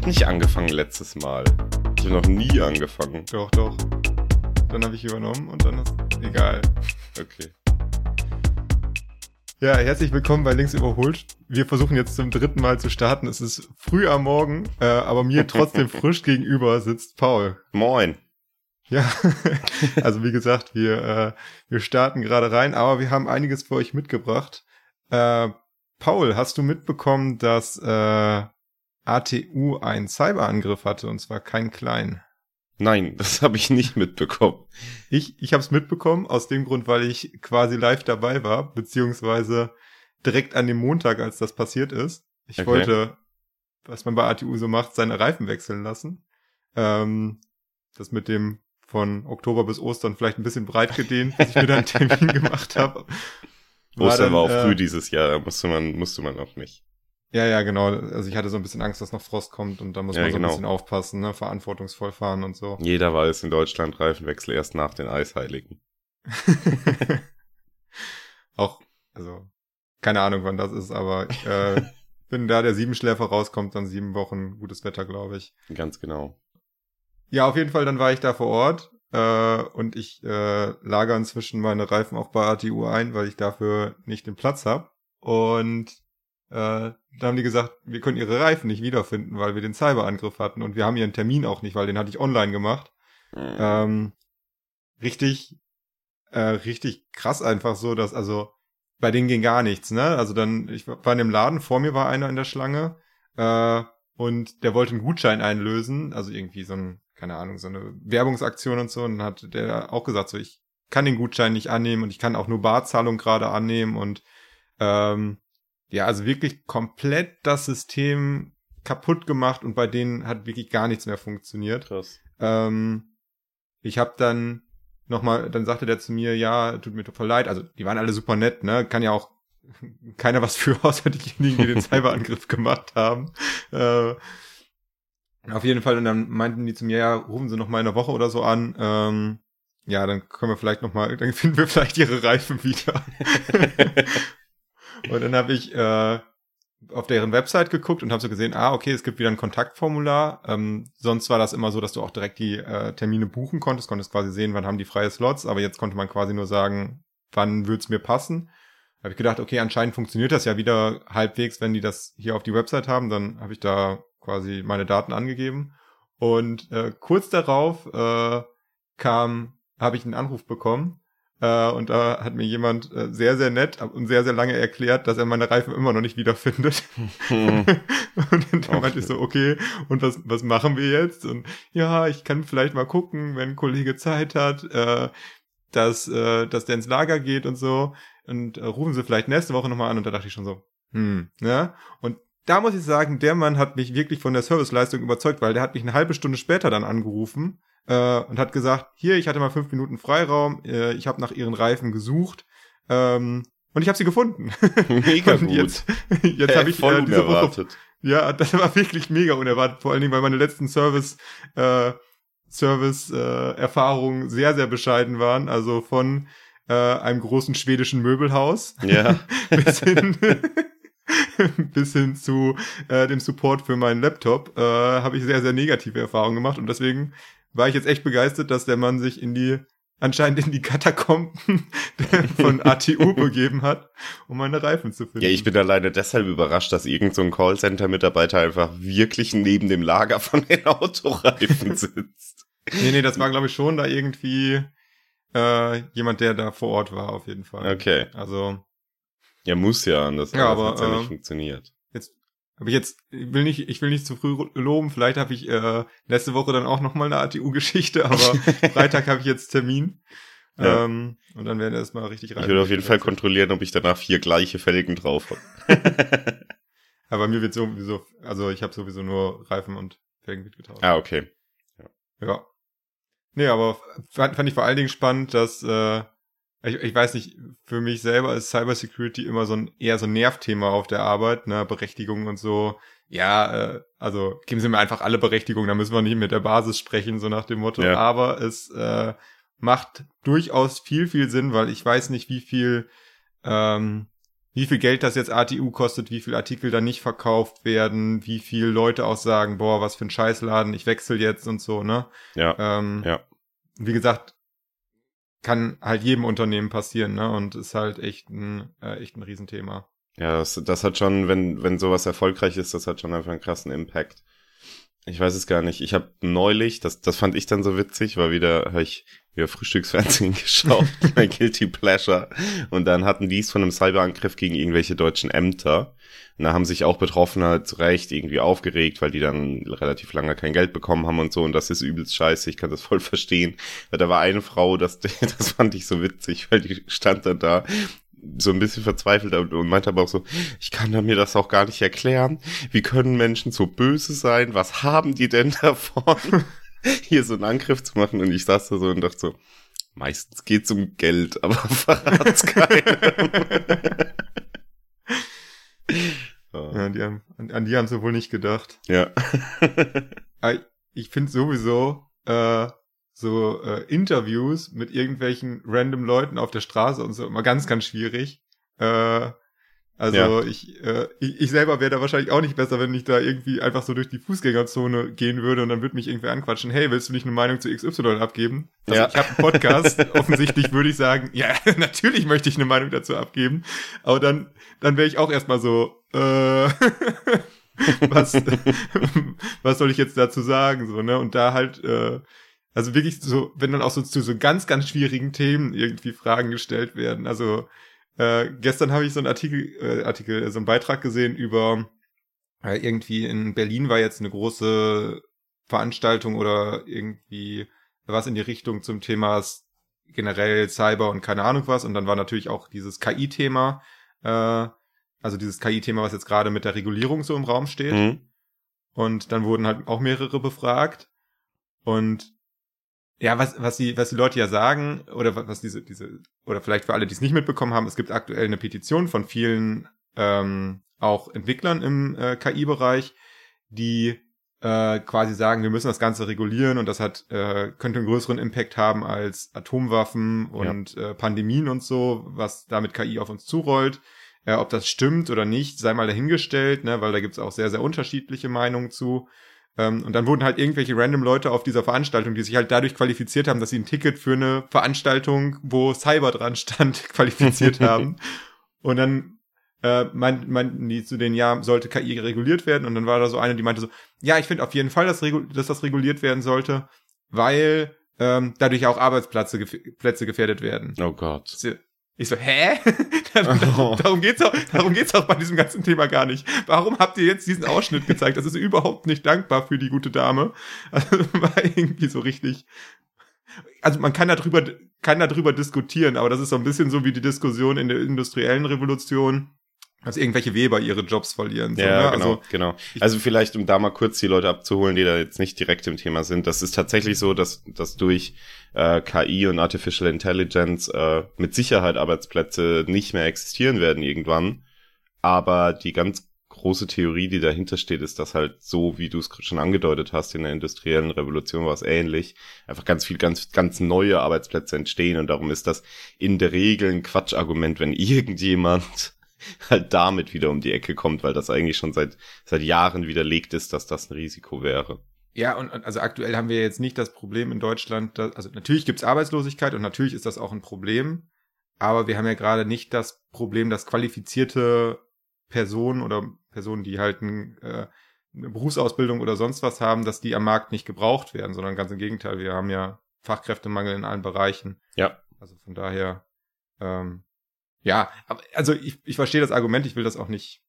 habe nicht angefangen letztes Mal. Ich habe noch nie angefangen. Doch, doch. Dann habe ich übernommen und dann ist egal. Okay. Ja, herzlich willkommen bei Links überholt. Wir versuchen jetzt zum dritten Mal zu starten. Es ist früh am Morgen, äh, aber mir trotzdem frisch gegenüber sitzt Paul. Moin. Ja, also wie gesagt, wir, äh, wir starten gerade rein, aber wir haben einiges für euch mitgebracht. Äh, Paul, hast du mitbekommen, dass äh, ATU einen Cyberangriff hatte und zwar keinen kleinen? Nein, das habe ich nicht mitbekommen. Ich, ich habe es mitbekommen aus dem Grund, weil ich quasi live dabei war, beziehungsweise direkt an dem Montag, als das passiert ist. Ich Okay. wollte, was man bei ATU so macht, seine Reifen wechseln lassen. Ähm, das mit dem von Oktober bis Ostern vielleicht ein bisschen breit gedehnt, bis ich mir dann einen Termin gemacht habe. Ostern war auch äh, früh dieses Jahr, da musste man, musste man auch nicht. Ja, ja, genau. Also ich hatte so ein bisschen Angst, dass noch Frost kommt und da muss Ja, man so genau. ein bisschen aufpassen, ne? verantwortungsvoll fahren und so. Jeder weiß in Deutschland Reifenwechsel erst nach den Eisheiligen. auch, also, keine Ahnung, wann das ist, aber äh, wenn da der Siebenschläfer rauskommt, dann sieben Wochen gutes Wetter, glaube ich. Ganz genau. Ja, auf jeden Fall, dann war ich da vor Ort äh, und ich äh, lager inzwischen meine Reifen auch bei ATU ein, weil ich dafür nicht den Platz habe. Und äh, da haben die gesagt, wir können ihre Reifen nicht wiederfinden, weil wir den Cyberangriff hatten und wir haben ihren Termin auch nicht, weil den hatte ich online gemacht. Ähm, richtig, äh, richtig krass einfach so, dass, also, bei denen ging gar nichts, ne? Also dann, ich war in dem Laden, vor mir war einer in der Schlange, äh, und der wollte einen Gutschein einlösen, also irgendwie so ein, keine Ahnung, so eine Werbungsaktion und so, und dann hat der auch gesagt, so, ich kann den Gutschein nicht annehmen und ich kann auch nur Barzahlung gerade annehmen und, ähm, ja, also wirklich komplett das System kaputt gemacht und bei denen hat wirklich gar nichts mehr funktioniert. Krass. Ähm, ich habe dann nochmal, dann sagte der zu mir, ja, tut mir voll leid. Also die waren alle super nett, ne? Kann ja auch keiner was für, außer diejenigen, die den Cyberangriff gemacht haben. Äh, auf jeden Fall, und dann meinten die zu mir, ja, rufen Sie noch mal in einer Woche oder so an. Ähm, ja, dann können wir vielleicht noch mal, dann finden wir vielleicht Ihre Reifen wieder. Und dann habe ich äh, auf deren Website geguckt und habe so gesehen, ah, okay, es gibt wieder ein Kontaktformular. Ähm, sonst war das immer so, dass du auch direkt die äh, Termine buchen konntest, konntest quasi sehen, wann haben die freie Slots, aber jetzt konnte man quasi nur sagen, wann wird's mir passen. Habe ich gedacht, okay, anscheinend funktioniert das ja wieder halbwegs, wenn die das hier auf die Website haben, dann habe ich da quasi meine Daten angegeben. Und äh, kurz darauf äh, kam, habe ich einen Anruf bekommen äh, und da hat mir jemand äh, sehr, sehr nett und sehr, sehr lange erklärt, dass er meine Reifen immer noch nicht wiederfindet. Hm. und dann Auch meinte ich so, okay, und was, was machen wir jetzt? Und ja, ich kann vielleicht mal gucken, wenn ein Kollege Zeit hat, äh, dass, äh, dass der ins Lager geht und so. Und äh, rufen sie vielleicht nächste Woche nochmal an. Und da dachte ich schon so, hm, ne? Und da muss ich sagen, der Mann hat mich wirklich von der Serviceleistung überzeugt, weil der hat mich eine halbe Stunde später dann angerufen äh, und hat gesagt, hier, ich hatte mal fünf Minuten Freiraum, äh, ich habe nach ihren Reifen gesucht ähm, und ich habe sie gefunden. Mega und gut. jetzt, jetzt habe ich äh, diese Woche ja, das war wirklich mega unerwartet, vor allen Dingen, weil meine letzten Service, äh, Service, äh, Erfahrungen sehr, sehr bescheiden waren. Also von äh, einem großen schwedischen Möbelhaus Ja. bis hin, bis hin zu äh, dem Support für meinen Laptop, äh, habe ich sehr, sehr negative Erfahrungen gemacht. Und deswegen war ich jetzt echt begeistert, dass der Mann sich in die anscheinend in die Katakomben von ATU begeben hat, um meine Reifen zu finden. Ja, ich bin alleine deshalb überrascht, dass irgend so ein Callcenter-Mitarbeiter einfach wirklich neben dem Lager von den Autoreifen sitzt. Nee, nee, das war, glaube ich, schon da irgendwie äh, jemand, der da vor Ort war, auf jeden Fall. Okay. Also, Ja, muss ja, anders Ja, aber, ja nicht funktioniert. Habe ich jetzt, ich will nicht, ich will nicht zu früh loben, vielleicht habe ich äh, letzte Woche dann auch nochmal eine ATU-Geschichte, aber Freitag habe ich jetzt Termin. Ja. Ähm, und dann werden wir erstmal richtig rein. Ich würde auf jeden Fall kontrollieren, ob ich danach vier gleiche Felgen drauf habe. Aber mir wird sowieso, also ich habe sowieso nur Reifen und Felgen mitgetauscht. ah, okay. Ja. Nee, aber fand, fand ich vor allen Dingen spannend, dass, äh, ich, ich weiß nicht, für mich selber ist Cybersecurity immer so ein eher so ein Nervthema auf der Arbeit, ne, Berechtigungen und so. Ja, äh, also geben Sie mir einfach alle Berechtigungen, da müssen wir nicht mit der Basis sprechen, so nach dem Motto. Ja. Aber es äh, macht durchaus viel, viel Sinn, weil ich weiß nicht, wie viel ähm, wie viel Geld das jetzt ATU kostet, wie viel Artikel da nicht verkauft werden, wie viel Leute auch sagen, boah, was für ein Scheißladen, ich wechsle jetzt und so, ne? Ja. Ähm, Ja. Wie gesagt, kann halt jedem Unternehmen passieren, ne? Und ist halt echt ein, äh, echt ein Riesenthema. Ja, das, das hat schon, wenn, wenn sowas erfolgreich ist, das hat schon einfach einen krassen Impact. Ich weiß es gar nicht. Ich habe neulich, das, das fand ich dann so witzig, war wieder, habe ich wieder Frühstücksfernsehen geschaut, mein Guilty Pleasure. Und dann hatten die es von einem Cyberangriff gegen irgendwelche deutschen Ämter. Und da haben sich auch Betroffene halt zu Recht irgendwie aufgeregt, weil die dann relativ lange kein Geld bekommen haben und so. Und das ist übelst scheiße, ich kann das voll verstehen. Weil da war eine Frau, das, das fand ich so witzig, weil die stand dann da so ein bisschen verzweifelt und meinte aber auch so, ich kann mir das auch gar nicht erklären. Wie können Menschen so böse sein? Was haben die denn davon, hier so einen Angriff zu machen? Und ich saß da so und dachte so, meistens geht's um Geld, aber verrat's keinem. Ja, die haben, an, an die haben sie wohl nicht gedacht. ja. Ich finde sowieso äh, so äh, Interviews mit irgendwelchen random Leuten auf der Straße und so immer ganz, ganz schwierig. Äh, also Ja. ich, äh, ich, ich selber wäre da wahrscheinlich auch nicht besser, wenn ich da irgendwie einfach so durch die Fußgängerzone gehen würde und dann würde mich irgendwer anquatschen, hey, willst du nicht eine Meinung zu XY abgeben? Also Ja. ich habe einen Podcast, offensichtlich würde ich sagen, ja, natürlich möchte ich eine Meinung dazu abgeben, aber dann, dann wäre ich auch erstmal so, äh, was, was soll ich jetzt dazu sagen, so, ne? Und da halt, äh, also wirklich so, wenn dann auch so zu so ganz, ganz schwierigen Themen irgendwie Fragen gestellt werden. Also äh, gestern habe ich so einen Artikel, äh, Artikel, äh, so einen Beitrag gesehen über äh, irgendwie in Berlin war jetzt eine große Veranstaltung oder irgendwie was in die Richtung zum Thema generell Cyber und keine Ahnung was. Und dann war natürlich auch dieses KI-Thema, äh, also dieses KI-Thema, was jetzt gerade mit der Regulierung so im Raum steht. Mhm. Und dann wurden halt auch mehrere befragt. Und ja, was, was die, was die Leute ja sagen, oder wa- was diese, diese, oder vielleicht für alle, die es nicht mitbekommen haben, es gibt aktuell eine Petition von vielen ähm, auch Entwicklern im äh, KI-Bereich, die äh, quasi sagen, wir müssen das Ganze regulieren und das hat, äh, könnte einen größeren Impact haben als Atomwaffen und äh, Pandemien und so, was da mit KI auf uns zurollt. Äh, ob das stimmt oder nicht, sei mal dahingestellt, ne, weil da gibt's auch sehr, sehr unterschiedliche Meinungen zu. Ähm, und dann wurden halt irgendwelche random Leute auf dieser Veranstaltung, die sich halt dadurch qualifiziert haben, dass sie ein Ticket für eine Veranstaltung, wo Cyber dran stand, qualifiziert haben. Und dann äh, meinten, meinten die zu den, ja, sollte KI reguliert werden. Und dann war da so eine, die meinte so, ja, ich finde auf jeden Fall, dass, dass das reguliert werden sollte, weil ähm, dadurch auch Arbeitsplätze gef Plätze gefährdet werden. Oh Gott. Ich so, hä? darum geht's auch, darum geht's auch bei diesem ganzen Thema gar nicht. Warum habt ihr jetzt diesen Ausschnitt gezeigt? Das ist überhaupt nicht dankbar für die gute Dame. Also war irgendwie so richtig. Also man kann darüber, kann darüber diskutieren, aber das ist so ein bisschen so wie die Diskussion in der industriellen Revolution, dass irgendwelche Weber ihre Jobs verlieren. So, Ja, ne? genau, Also, genau. Also vielleicht, um da mal kurz die Leute abzuholen, die da jetzt nicht direkt im Thema sind. Das ist tatsächlich so, dass, dass durch äh, KI und Artificial Intelligence äh, mit Sicherheit Arbeitsplätze nicht mehr existieren werden irgendwann. Aber die ganz große Theorie, die dahinter steht, ist, dass halt so, wie du es schon angedeutet hast, in der industriellen Revolution war es ähnlich, einfach ganz viel, ganz, ganz neue Arbeitsplätze entstehen und darum ist das in der Regel ein Quatschargument, wenn irgendjemand halt damit wieder um die Ecke kommt, weil das eigentlich schon seit, seit Jahren widerlegt ist, dass das ein Risiko wäre. Ja, und und also aktuell haben wir jetzt nicht das Problem in Deutschland, dass, also natürlich gibt's Arbeitslosigkeit und natürlich ist das auch ein Problem, aber wir haben ja gerade nicht das Problem, dass qualifizierte Personen oder Personen, die halt ein, äh, eine Berufsausbildung oder sonst was haben, dass die am Markt nicht gebraucht werden, sondern ganz im Gegenteil, wir haben ja Fachkräftemangel in allen Bereichen. Ja. Also von daher, ähm, ja, also ich, ich verstehe das Argument, ich will das auch nicht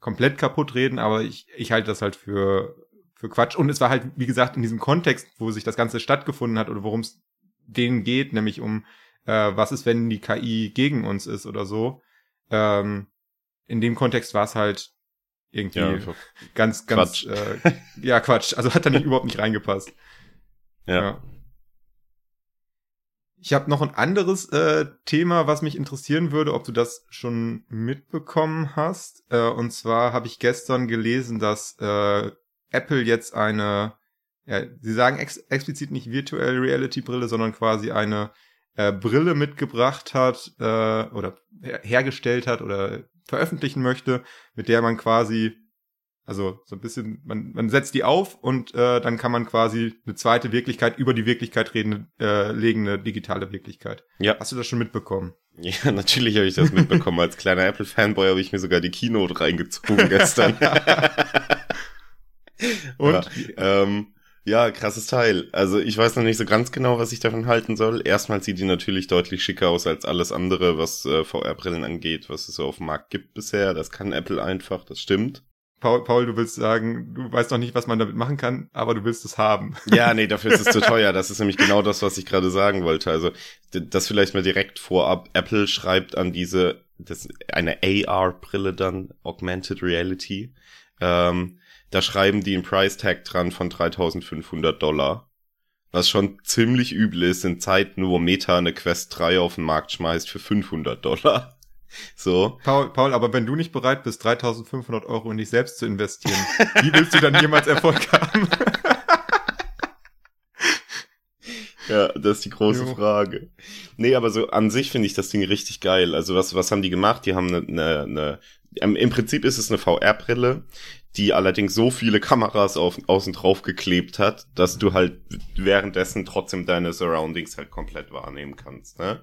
komplett kaputt reden, aber ich, ich halte das halt für, für Quatsch. Und es war halt, wie gesagt, in diesem Kontext, wo sich das Ganze stattgefunden hat oder worum es denen geht, nämlich um, äh, was ist, wenn die KI gegen uns ist oder so. Ähm, in dem Kontext war es halt irgendwie Ja, ganz, ganz, Quatsch. Äh, ja, Quatsch. Also hat da nicht überhaupt nicht reingepasst. ja. Ich habe noch ein anderes äh, Thema, was mich interessieren würde, ob du das schon mitbekommen hast. Äh, und zwar habe ich gestern gelesen, dass äh, Apple jetzt eine, ja, sie sagen ex explizit nicht Virtual Reality Brille, sondern quasi eine äh, Brille mitgebracht hat äh, oder her hergestellt hat oder veröffentlichen möchte, mit der man quasi also so ein bisschen, man, man setzt die auf und äh, dann kann man quasi eine zweite Wirklichkeit über die Wirklichkeit reden, äh, legen, eine digitale Wirklichkeit. Ja. Hast du das schon mitbekommen? Ja, natürlich habe ich das mitbekommen. Als kleiner Apple-Fanboy habe ich mir sogar die Keynote reingezogen gestern. und? Ja, ähm, ja, krasses Teil. Also ich weiß noch nicht so ganz genau, was ich davon halten soll. Erstmal sieht die natürlich deutlich schicker aus als alles andere, was äh, VR-Brillen angeht, was es so auf dem Markt gibt bisher. Das kann Apple einfach, das stimmt. Paul, Paul, du willst sagen, du weißt noch nicht, was man damit machen kann, aber du willst es haben. Ja, nee, dafür ist es zu teuer. Das ist nämlich genau das, was ich gerade sagen wollte. Also, das vielleicht mal direkt vorab. Apple schreibt an diese, das, eine AR-Brille dann, Augmented Reality. Ähm, da schreiben die einen Price Tag dran von 3500 Dollar. Was schon ziemlich übel ist in Zeiten, wo Meta eine Quest 3 auf den Markt schmeißt für 500 Dollar. So. Paul, Paul, aber wenn du nicht bereit bist, 3500 Euro in dich selbst zu investieren, wie willst du dann jemals Erfolg haben? ja, das ist die große jo. Frage. Nee, aber so an sich finde ich das Ding richtig geil. Also was, was haben die gemacht? Die haben eine, eine, eine im Prinzip ist es eine VR-Brille, die allerdings so viele Kameras auf, außen drauf geklebt hat, dass du halt währenddessen trotzdem deine Surroundings halt komplett wahrnehmen kannst. Ne?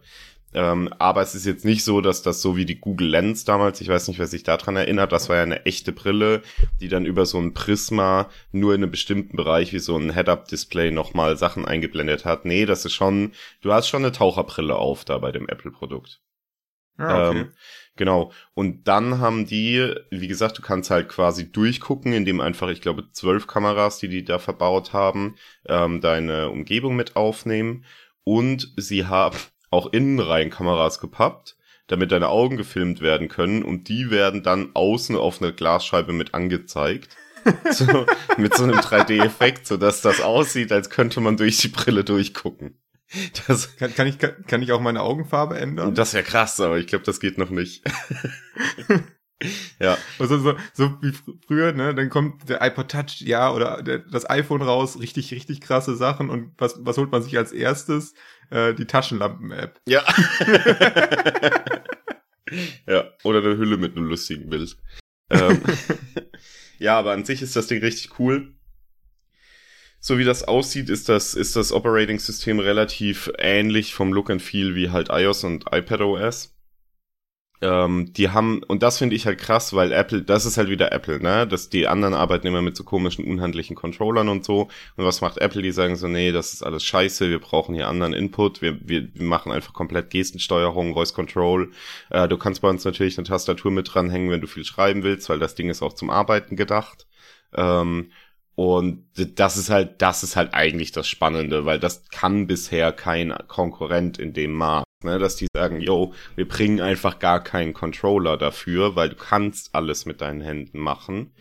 Ähm, aber es ist jetzt nicht so, dass das so wie die Google Lens damals, ich weiß nicht, wer sich daran erinnert, das war ja eine echte Brille, die dann über so ein Prisma nur in einem bestimmten Bereich wie so ein Head-Up-Display nochmal Sachen eingeblendet hat. Nee, das ist schon, du hast schon eine Taucherbrille auf da bei dem Apple-Produkt. Ah, okay. Ähm, genau. Und dann haben die, wie gesagt, du kannst halt quasi durchgucken, indem einfach, ich glaube, zwölf Kameras, die die da verbaut haben, ähm, deine Umgebung mit aufnehmen. Und sie haben auch Innenreihenkameras gepappt, damit deine Augen gefilmt werden können und die werden dann außen auf einer Glasscheibe mit angezeigt. so, mit so einem 3D-Effekt, so dass das aussieht, als könnte man durch die Brille durchgucken. Das, kann, kann, ich, kann, kann ich auch meine Augenfarbe ändern? Das wäre krass, aber ich glaube, das geht noch nicht. ja. Also so, so wie früher, ne, dann kommt der iPod Touch, ja, oder der, das iPhone raus, richtig, richtig krasse Sachen und was, was holt man sich als erstes? Äh, die Taschenlampen-App. Ja. ja, oder eine Hülle mit einem lustigen Bild. ähm, ja, aber an sich ist das Ding richtig cool. So wie das aussieht, ist das, ist das Operating-System relativ ähnlich vom Look and Feel wie halt iOS und iPadOS ähm, die haben, und das finde ich halt krass, weil Apple, das ist halt wieder Apple, ne? Dass die anderen arbeiten immer mit so komischen, unhandlichen Controllern und so. Und was macht Apple? Die sagen so, nee, das ist alles scheiße, wir brauchen hier anderen Input, wir, wir, wir machen einfach komplett Gestensteuerung, Voice Control. Äh, du kannst bei uns natürlich eine Tastatur mit dranhängen, wenn du viel schreiben willst, weil das Ding ist auch zum Arbeiten gedacht. Ähm, und das ist halt, das ist halt eigentlich das Spannende, weil das kann bisher kein Konkurrent in dem Maß. Ne, dass die sagen, yo, wir bringen einfach gar keinen Controller dafür, weil du kannst alles mit deinen Händen machen.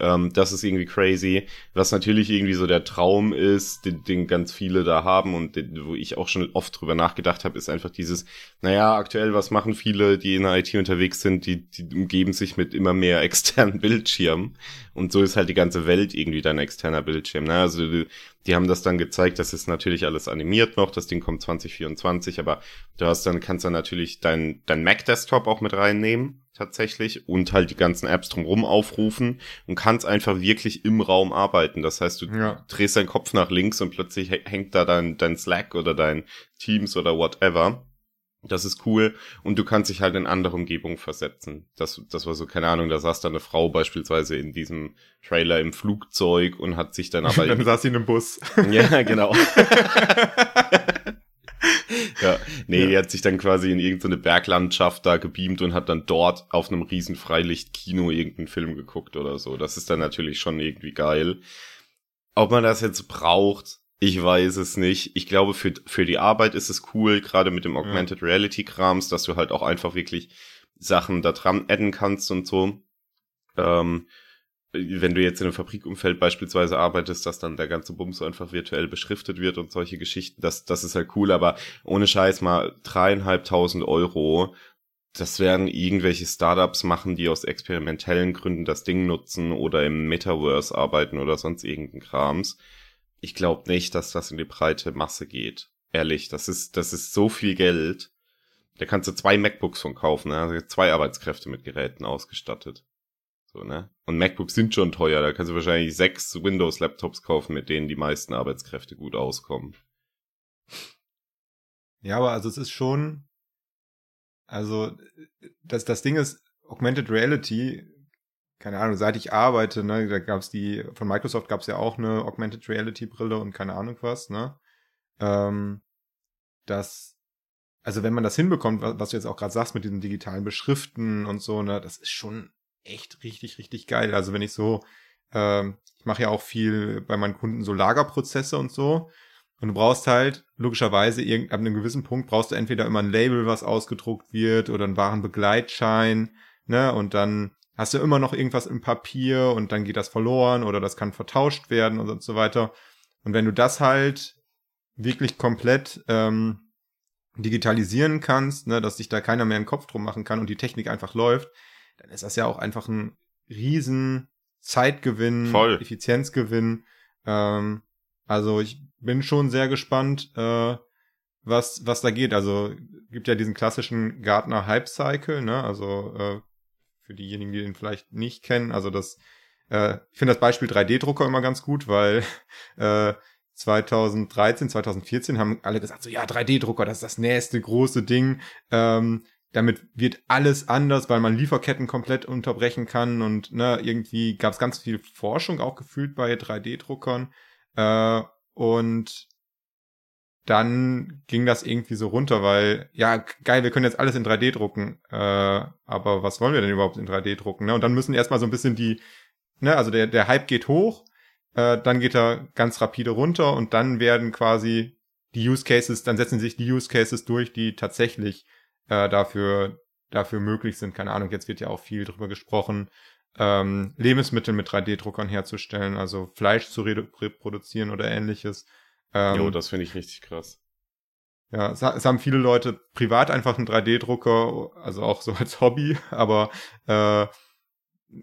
Ähm, das ist irgendwie crazy. Was natürlich irgendwie so der Traum ist, den, den ganz viele da haben und den, wo ich auch schon oft drüber nachgedacht habe, ist einfach dieses, naja, aktuell, was machen viele, die in der IT unterwegs sind, die, die umgeben sich mit immer mehr externen Bildschirmen. Und so ist halt die ganze Welt irgendwie dein externer Bildschirm. Ne? Also die, die haben das dann gezeigt, das ist natürlich alles animiert noch, das Ding kommt 2024, aber du hast dann, kannst dann natürlich dein, dein Mac-Desktop auch mit reinnehmen tatsächlich und halt die ganzen Apps drumherum aufrufen und kannst einfach wirklich im Raum arbeiten. Das heißt, du ja. drehst deinen Kopf nach links und plötzlich hängt da dein, dein Slack oder dein Teams oder whatever. Das ist cool und du kannst dich halt in andere Umgebungen versetzen. Das, das war so, keine Ahnung, da saß da eine Frau beispielsweise in diesem Trailer im Flugzeug und hat sich dann aber... dann saß sie in einem Bus. ja, genau. ja, nee, ja. die hat sich dann quasi in irgendeine Berglandschaft da gebeamt und hat dann dort auf einem riesen Freilichtkino irgendeinen Film geguckt oder so. Das ist dann natürlich schon irgendwie geil. Ob man das jetzt braucht, ich weiß es nicht. Ich glaube, für, für die Arbeit ist es cool, gerade mit dem Augmented ja. Reality Krams, dass du halt auch einfach wirklich Sachen da dran adden kannst und so. Ähm, wenn du jetzt in einem Fabrikumfeld beispielsweise arbeitest, dass dann der ganze Bums einfach virtuell beschriftet wird und solche Geschichten, das, das ist halt cool, aber ohne Scheiß mal dreieinhalbtausend Euro, das werden irgendwelche Startups machen, die aus experimentellen Gründen das Ding nutzen oder im Metaverse arbeiten oder sonst irgendein Krams. Ich glaube nicht, dass das in die breite Masse geht. Ehrlich, das ist, das ist so viel Geld Da kannst du zwei MacBooks von kaufen, ne? Zwei Arbeitskräfte mit Geräten ausgestattet. So, ne? Und MacBooks sind schon teuer, da kannst du wahrscheinlich sechs Windows-Laptops kaufen, mit denen die meisten Arbeitskräfte gut auskommen. Ja, aber also es ist schon, also das, das Ding ist, Augmented Reality, keine Ahnung, seit ich arbeite, ne, da gab's die, von Microsoft gab's ja auch eine Augmented Reality Brille und keine Ahnung was, ne? Ähm, das, also wenn man das hinbekommt, was, was du jetzt auch gerade sagst mit diesen digitalen Beschriften und so, ne, das ist schon echt richtig, richtig geil. Also wenn ich so, ähm, ich mache ja auch viel bei meinen Kunden so Lagerprozesse und so. Und du brauchst halt, logischerweise, ab einem gewissen Punkt brauchst du entweder immer ein Label, was ausgedruckt wird, oder einen Warenbegleitschein, ne, und dann hast du immer noch irgendwas im Papier und dann geht das verloren oder das kann vertauscht werden und so weiter. Und wenn du das halt wirklich komplett ähm, digitalisieren kannst, ne, dass sich da keiner mehr einen Kopf drum machen kann und die Technik einfach läuft, dann ist das ja auch einfach ein riesen Zeitgewinn, Voll. Effizienzgewinn. Ähm, also ich bin schon sehr gespannt, äh, was, was da geht. Also gibt ja diesen klassischen Gartner Hype Cycle, ne? Also äh, für diejenigen, die den vielleicht nicht kennen, also das, äh, ich finde das Beispiel 3D-Drucker immer ganz gut, weil äh, 2013, 2014 haben alle gesagt, so ja, 3D-Drucker, das ist das nächste große Ding. Ähm, damit wird alles anders, weil man Lieferketten komplett unterbrechen kann und ne, irgendwie gab es ganz viel Forschung auch gefühlt bei 3D-Druckern äh, und dann ging das irgendwie so runter, weil ja geil, wir können jetzt alles in 3D drucken, äh, aber was wollen wir denn überhaupt in 3D drucken? Ne? Und dann müssen erstmal so ein bisschen die, ne, also der der Hype geht hoch, äh, dann geht er ganz rapide runter und dann werden quasi die Use Cases, dann setzen sich die Use Cases durch, die tatsächlich äh, dafür, dafür möglich sind. Keine Ahnung, jetzt wird ja auch viel drüber gesprochen, ähm, Lebensmittel mit 3D-Druckern herzustellen, also Fleisch zu reproduzieren oder ähnliches. Ähm, jo, das finde ich richtig krass. Ja, es, es, haben viele Leute privat einfach einen 3D-Drucker, also auch so als Hobby, aber äh,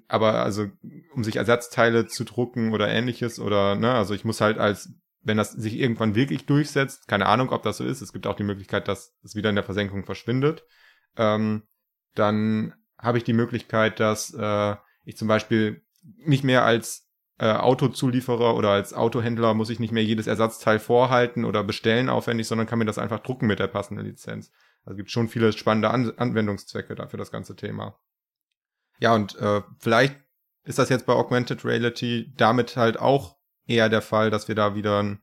aber also um sich Ersatzteile zu drucken oder ähnliches oder ne, also ich muss halt als wenn das sich irgendwann wirklich durchsetzt, keine Ahnung, ob das so ist, es gibt auch die Möglichkeit, dass es wieder in der Versenkung verschwindet, ähm, dann habe ich die Möglichkeit, dass äh, ich zum Beispiel nicht mehr als äh, Autozulieferer oder als Autohändler muss ich nicht mehr jedes Ersatzteil vorhalten oder bestellen aufwendig, sondern kann mir das einfach drucken mit der passenden Lizenz. Also gibt schon viele spannende An Anwendungszwecke dafür das ganze Thema. Ja, und äh, vielleicht ist das jetzt bei Augmented Reality damit halt auch eher der Fall, dass wir da wieder ein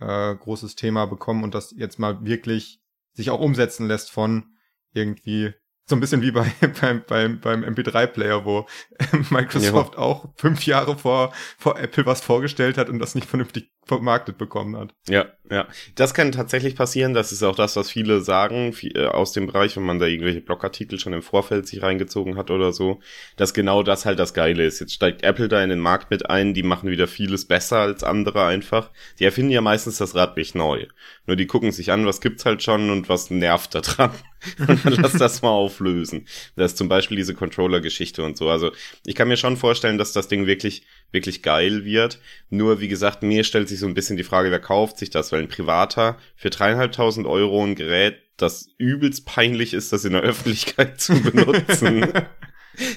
äh, großes Thema bekommen und das jetzt mal wirklich sich auch umsetzen lässt von irgendwie so ein bisschen wie bei, beim, beim, beim MP3-Player, wo Microsoft ja. auch fünf Jahre vor, vor Apple was vorgestellt hat und das nicht vernünftig vermarktet bekommen hat. Ja, ja. Das kann tatsächlich passieren. Das ist auch das, was viele sagen äh, aus dem Bereich, wenn man da irgendwelche Blogartikel schon im Vorfeld sich reingezogen hat oder so, dass genau das halt das Geile ist. Jetzt steigt Apple da in den Markt mit ein, die machen wieder vieles besser als andere einfach. Die erfinden ja meistens das Rad nicht neu. Nur die gucken sich an, was gibt's halt schon und was nervt da dran. und dann lass das mal auflösen. Das ist zum Beispiel diese Controller-Geschichte und so. Also ich kann mir schon vorstellen, dass das Ding wirklich, wirklich geil wird. Nur, wie gesagt, mir stellt sich so ein bisschen die Frage, wer kauft sich das? Weil ein Privater für dreieinhalbtausend Euro ein Gerät, das übelst peinlich ist, das in der Öffentlichkeit zu benutzen.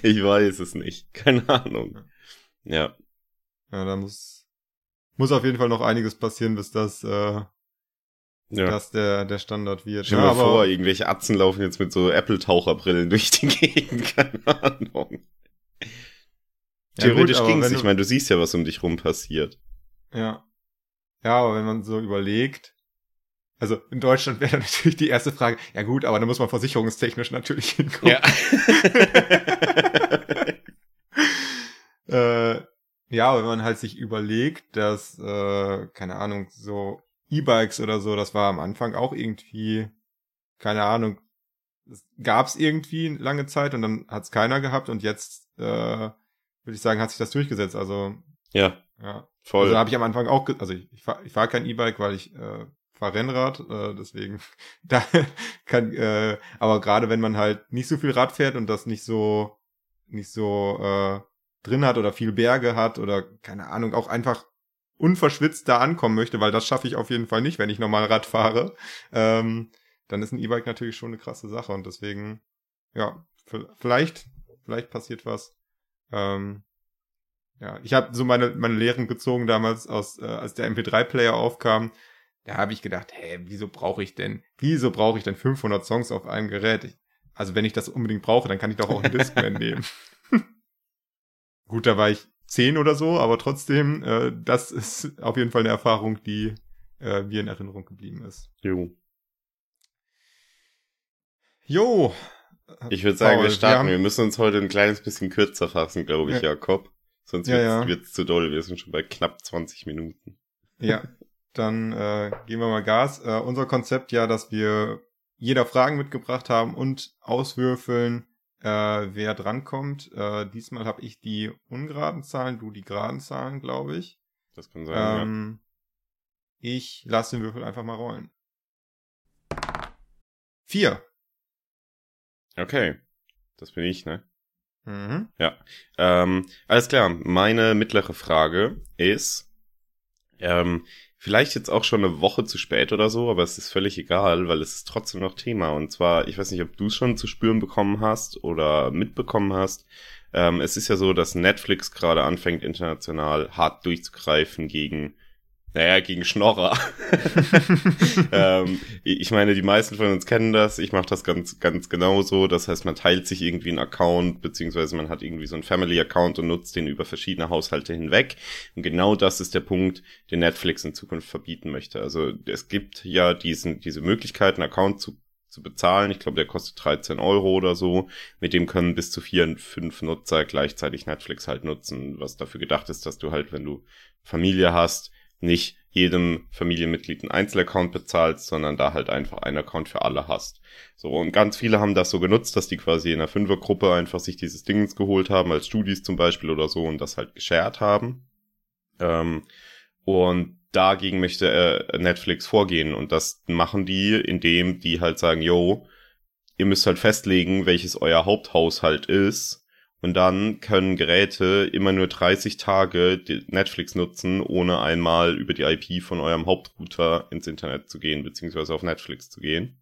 ich weiß es nicht. Keine Ahnung. Ja. Ja, da muss, muss auf jeden Fall noch einiges passieren, bis das, äh, ja. dass der, der Standard wird. Stell dir ja, mal vor, irgendwelche Atzen laufen jetzt mit so Apple-Taucherbrillen durch die Gegend, keine Ahnung. Theoretisch ja, ging's. Ich meine, du siehst ja, was um dich rum passiert. Ja. Ja, aber wenn man so überlegt, also in Deutschland wäre natürlich die erste Frage, ja gut, aber da muss man versicherungstechnisch natürlich hinkommen. Ja. äh, ja, aber wenn man halt sich überlegt, dass, äh, keine Ahnung, so E-Bikes oder so, das war am Anfang auch irgendwie, keine Ahnung, gab es irgendwie lange Zeit und dann hat es keiner gehabt und jetzt äh, würde ich sagen, hat sich das durchgesetzt. Also ja, ja, voll. Also habe ich am Anfang auch, also ich, ich fahre fahr kein E-Bike, weil ich äh, fahre Rennrad, äh, deswegen da kann, äh, aber gerade wenn man halt nicht so viel Rad fährt und das nicht so nicht so äh, drin hat oder viel Berge hat oder keine Ahnung, auch einfach unverschwitzt da ankommen möchte, weil das schaffe ich auf jeden Fall nicht, wenn ich normal Rad fahre, ähm, dann ist ein E-Bike natürlich schon eine krasse Sache und deswegen, ja, vielleicht, vielleicht passiert was. Ähm, ja, ich habe so meine, meine Lehren gezogen damals aus, äh, als der MP3-Player aufkam. Da habe ich gedacht, hä, wieso brauche ich denn, wieso brauche ich denn 500 Songs auf einem Gerät? Ich, also wenn ich das unbedingt brauche, dann kann ich doch auch einen Discman nehmen. Gut, da war ich zehn oder so, aber trotzdem, äh, das ist auf jeden Fall eine Erfahrung, die äh, mir in Erinnerung geblieben ist. Jo. Jo. Ich würde sagen, Paul, wir starten. Wir, wir, müssen uns heute ein kleines bisschen kürzer fassen, glaube ich, ja. Jakob. Sonst ja, wird's, ja. zu doll. Wir sind schon bei knapp 20 Minuten. Ja, dann äh, geben wir mal Gas. Äh, unser Konzept ja, dass wir jeder Fragen mitgebracht haben und auswürfeln, äh, wer drankommt. Äh, diesmal habe ich die ungeraden Zahlen, du die geraden Zahlen, glaube ich. Das kann sein, ähm, ja. Ich lasse den Würfel einfach mal rollen. Vier. Okay. Das bin ich, ne? Mhm. Ja. Ähm, alles klar. Meine mittlere Frage ist, ähm, vielleicht jetzt auch schon eine Woche zu spät oder so, aber es ist völlig egal, weil es ist trotzdem noch Thema. Und zwar, ich weiß nicht, ob du es schon zu spüren bekommen hast oder mitbekommen hast. Ähm, es ist ja so, dass Netflix gerade anfängt, international hart durchzugreifen gegen naja, gegen Schnorrer. ähm, ich meine, die meisten von uns kennen das. Ich mache das ganz, ganz genauso. Das heißt, man teilt sich irgendwie einen Account, beziehungsweise man hat irgendwie so einen Family-Account und nutzt den über verschiedene Haushalte hinweg. Und genau das ist der Punkt, den Netflix in Zukunft verbieten möchte. Also es gibt ja diesen, diese Möglichkeit, einen Account zu zu bezahlen. Ich glaube, der kostet 13 Euro oder so. Mit dem können bis zu vier, fünf Nutzer gleichzeitig Netflix halt nutzen, was dafür gedacht ist, dass du halt, wenn du Familie hast, nicht jedem Familienmitglied einen Einzelaccount bezahlst, sondern da halt einfach einen Account für alle hast. So, und ganz viele haben das so genutzt, dass die quasi in einer Fünfergruppe einfach sich dieses Dings geholt haben, als Studis zum Beispiel oder so, und das halt geshared haben. Ähm, und dagegen möchte äh, Netflix vorgehen. Und das machen die, indem die halt sagen, yo, ihr müsst halt festlegen, welches euer Haupthaushalt ist und dann können Geräte immer nur 30 Tage Netflix nutzen, ohne einmal über die IP von eurem Hauptrouter ins Internet zu gehen, beziehungsweise auf Netflix zu gehen.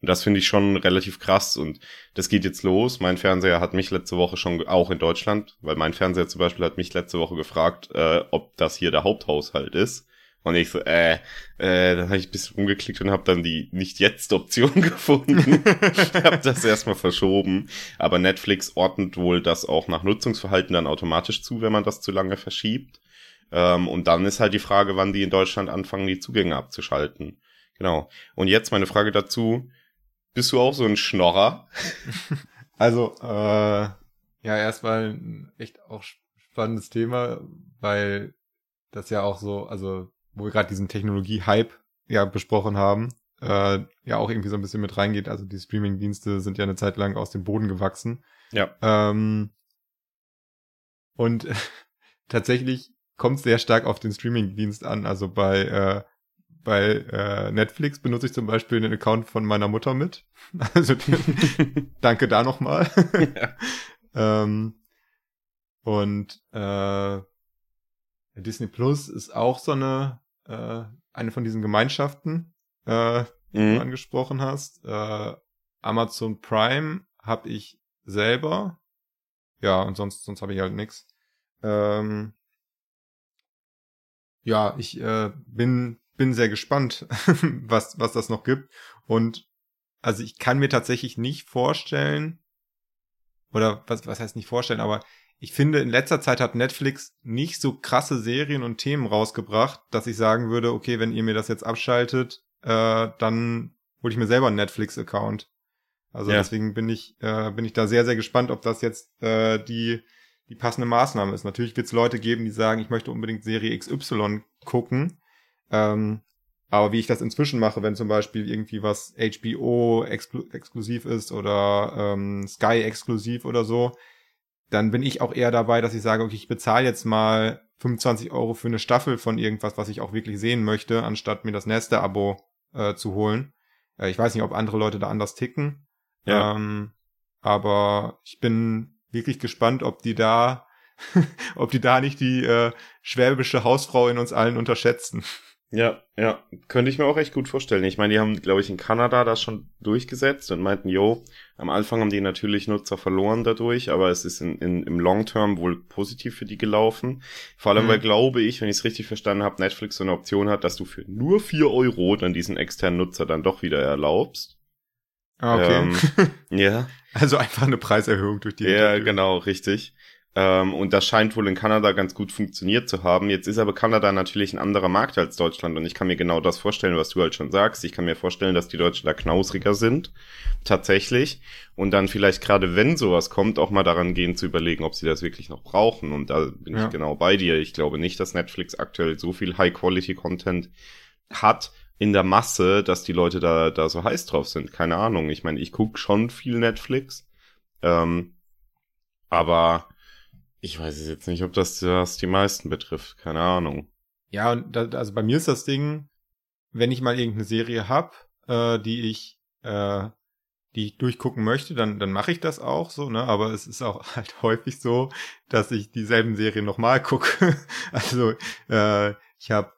Und das finde ich schon relativ krass und das geht jetzt los. Mein Fernseher hat mich letzte Woche schon, auch in Deutschland, weil mein Fernseher zum Beispiel hat mich letzte Woche gefragt, äh, ob das hier der Haupthaushalt ist. Und ich so, äh, äh, dann habe ich ein bisschen rumgeklickt und habe dann die Nicht-Jetzt-Option gefunden. hab das erstmal verschoben. Aber Netflix ordnet wohl das auch nach Nutzungsverhalten dann automatisch zu, wenn man das zu lange verschiebt. Ähm, und dann ist halt die Frage, wann die in Deutschland anfangen, die Zugänge abzuschalten. Genau. Und jetzt meine Frage dazu. Bist du auch so ein Schnorrer? Also, äh, ja, erstmal ein echt auch spannendes Thema, weil das ja auch so, also wo wir gerade diesen Technologie-Hype ja besprochen haben, äh, ja auch irgendwie so ein bisschen mit reingeht. Also die Streaming-Dienste sind ja eine Zeit lang aus dem Boden gewachsen. Ja. Ähm, und tatsächlich kommt es sehr stark auf den Streaming-Dienst an. Also bei äh, bei äh, Netflix benutze ich zum Beispiel den Account von meiner Mutter mit. Also danke da nochmal. ja. ähm, und äh, Disney Plus ist auch so eine, äh, eine von diesen Gemeinschaften, äh, die mhm. du angesprochen hast. Äh, Amazon Prime habe ich selber. Ja, und sonst, sonst habe ich halt nix. Ähm, ja, ich äh, bin, bin sehr gespannt, was, was das noch gibt. Und also ich kann mir tatsächlich nicht vorstellen, oder was, was heißt nicht vorstellen, aber ich finde, in letzter Zeit hat Netflix nicht so krasse Serien und Themen rausgebracht, dass ich sagen würde, okay, wenn ihr mir das jetzt abschaltet, äh, dann hole ich mir selber einen Netflix-Account. Also ja. deswegen bin ich, äh, bin ich da sehr, sehr gespannt, ob das jetzt äh, die, die passende Maßnahme ist. Natürlich wird es Leute geben, die sagen, ich möchte unbedingt Serie XY gucken. Ähm, aber wie ich das inzwischen mache, wenn zum Beispiel irgendwie was HBO exklu exklusiv ist oder ähm, Sky exklusiv oder so, dann bin ich auch eher dabei, dass ich sage, okay, ich bezahle jetzt mal 25 Euro für eine Staffel von irgendwas, was ich auch wirklich sehen möchte, anstatt mir das nächste Abo äh, zu holen. Äh, ich weiß nicht, ob andere Leute da anders ticken. Ja. Ähm, aber ich bin wirklich gespannt, ob die da, ob die da nicht die äh, schwäbische Hausfrau in uns allen unterschätzen. Ja, ja, könnte ich mir auch echt gut vorstellen. Ich meine, die haben, glaube ich, in Kanada das schon durchgesetzt und meinten, jo, am Anfang haben die natürlich Nutzer verloren dadurch, aber es ist in, in, im Long Term wohl positiv für die gelaufen. Vor allem, mhm. weil, glaube ich, wenn ich es richtig verstanden habe, Netflix so eine Option hat, dass du für nur vier Euro dann diesen externen Nutzer dann doch wieder erlaubst. Ah, okay. Ähm, ja. Also einfach eine Preiserhöhung durch die. Ja, genau, richtig. Ähm, und das scheint wohl in Kanada ganz gut funktioniert zu haben. Jetzt ist aber Kanada natürlich ein anderer Markt als Deutschland und ich kann mir genau das vorstellen, was du halt schon sagst. Ich kann mir vorstellen, dass die Deutschen da knausriger sind. Tatsächlich. Und dann vielleicht gerade, wenn sowas kommt, auch mal daran gehen zu überlegen, ob sie das wirklich noch brauchen. Und da bin ja. ich genau bei dir. Ich glaube nicht, dass Netflix aktuell so viel High-Quality-Content hat in der Masse, dass die Leute da, da so heiß drauf sind. Keine Ahnung. Ich meine, ich guck schon viel Netflix. Ähm, aber ich weiß es jetzt nicht, ob das, das die meisten betrifft. Keine Ahnung. Ja, und da, also bei mir ist das Ding, wenn ich mal irgendeine Serie hab, äh, die ich, äh, die ich durchgucken möchte, dann, dann mache ich das auch so, ne? Aber es ist auch halt häufig so, dass ich dieselben Serien nochmal gucke. also, äh, ich habe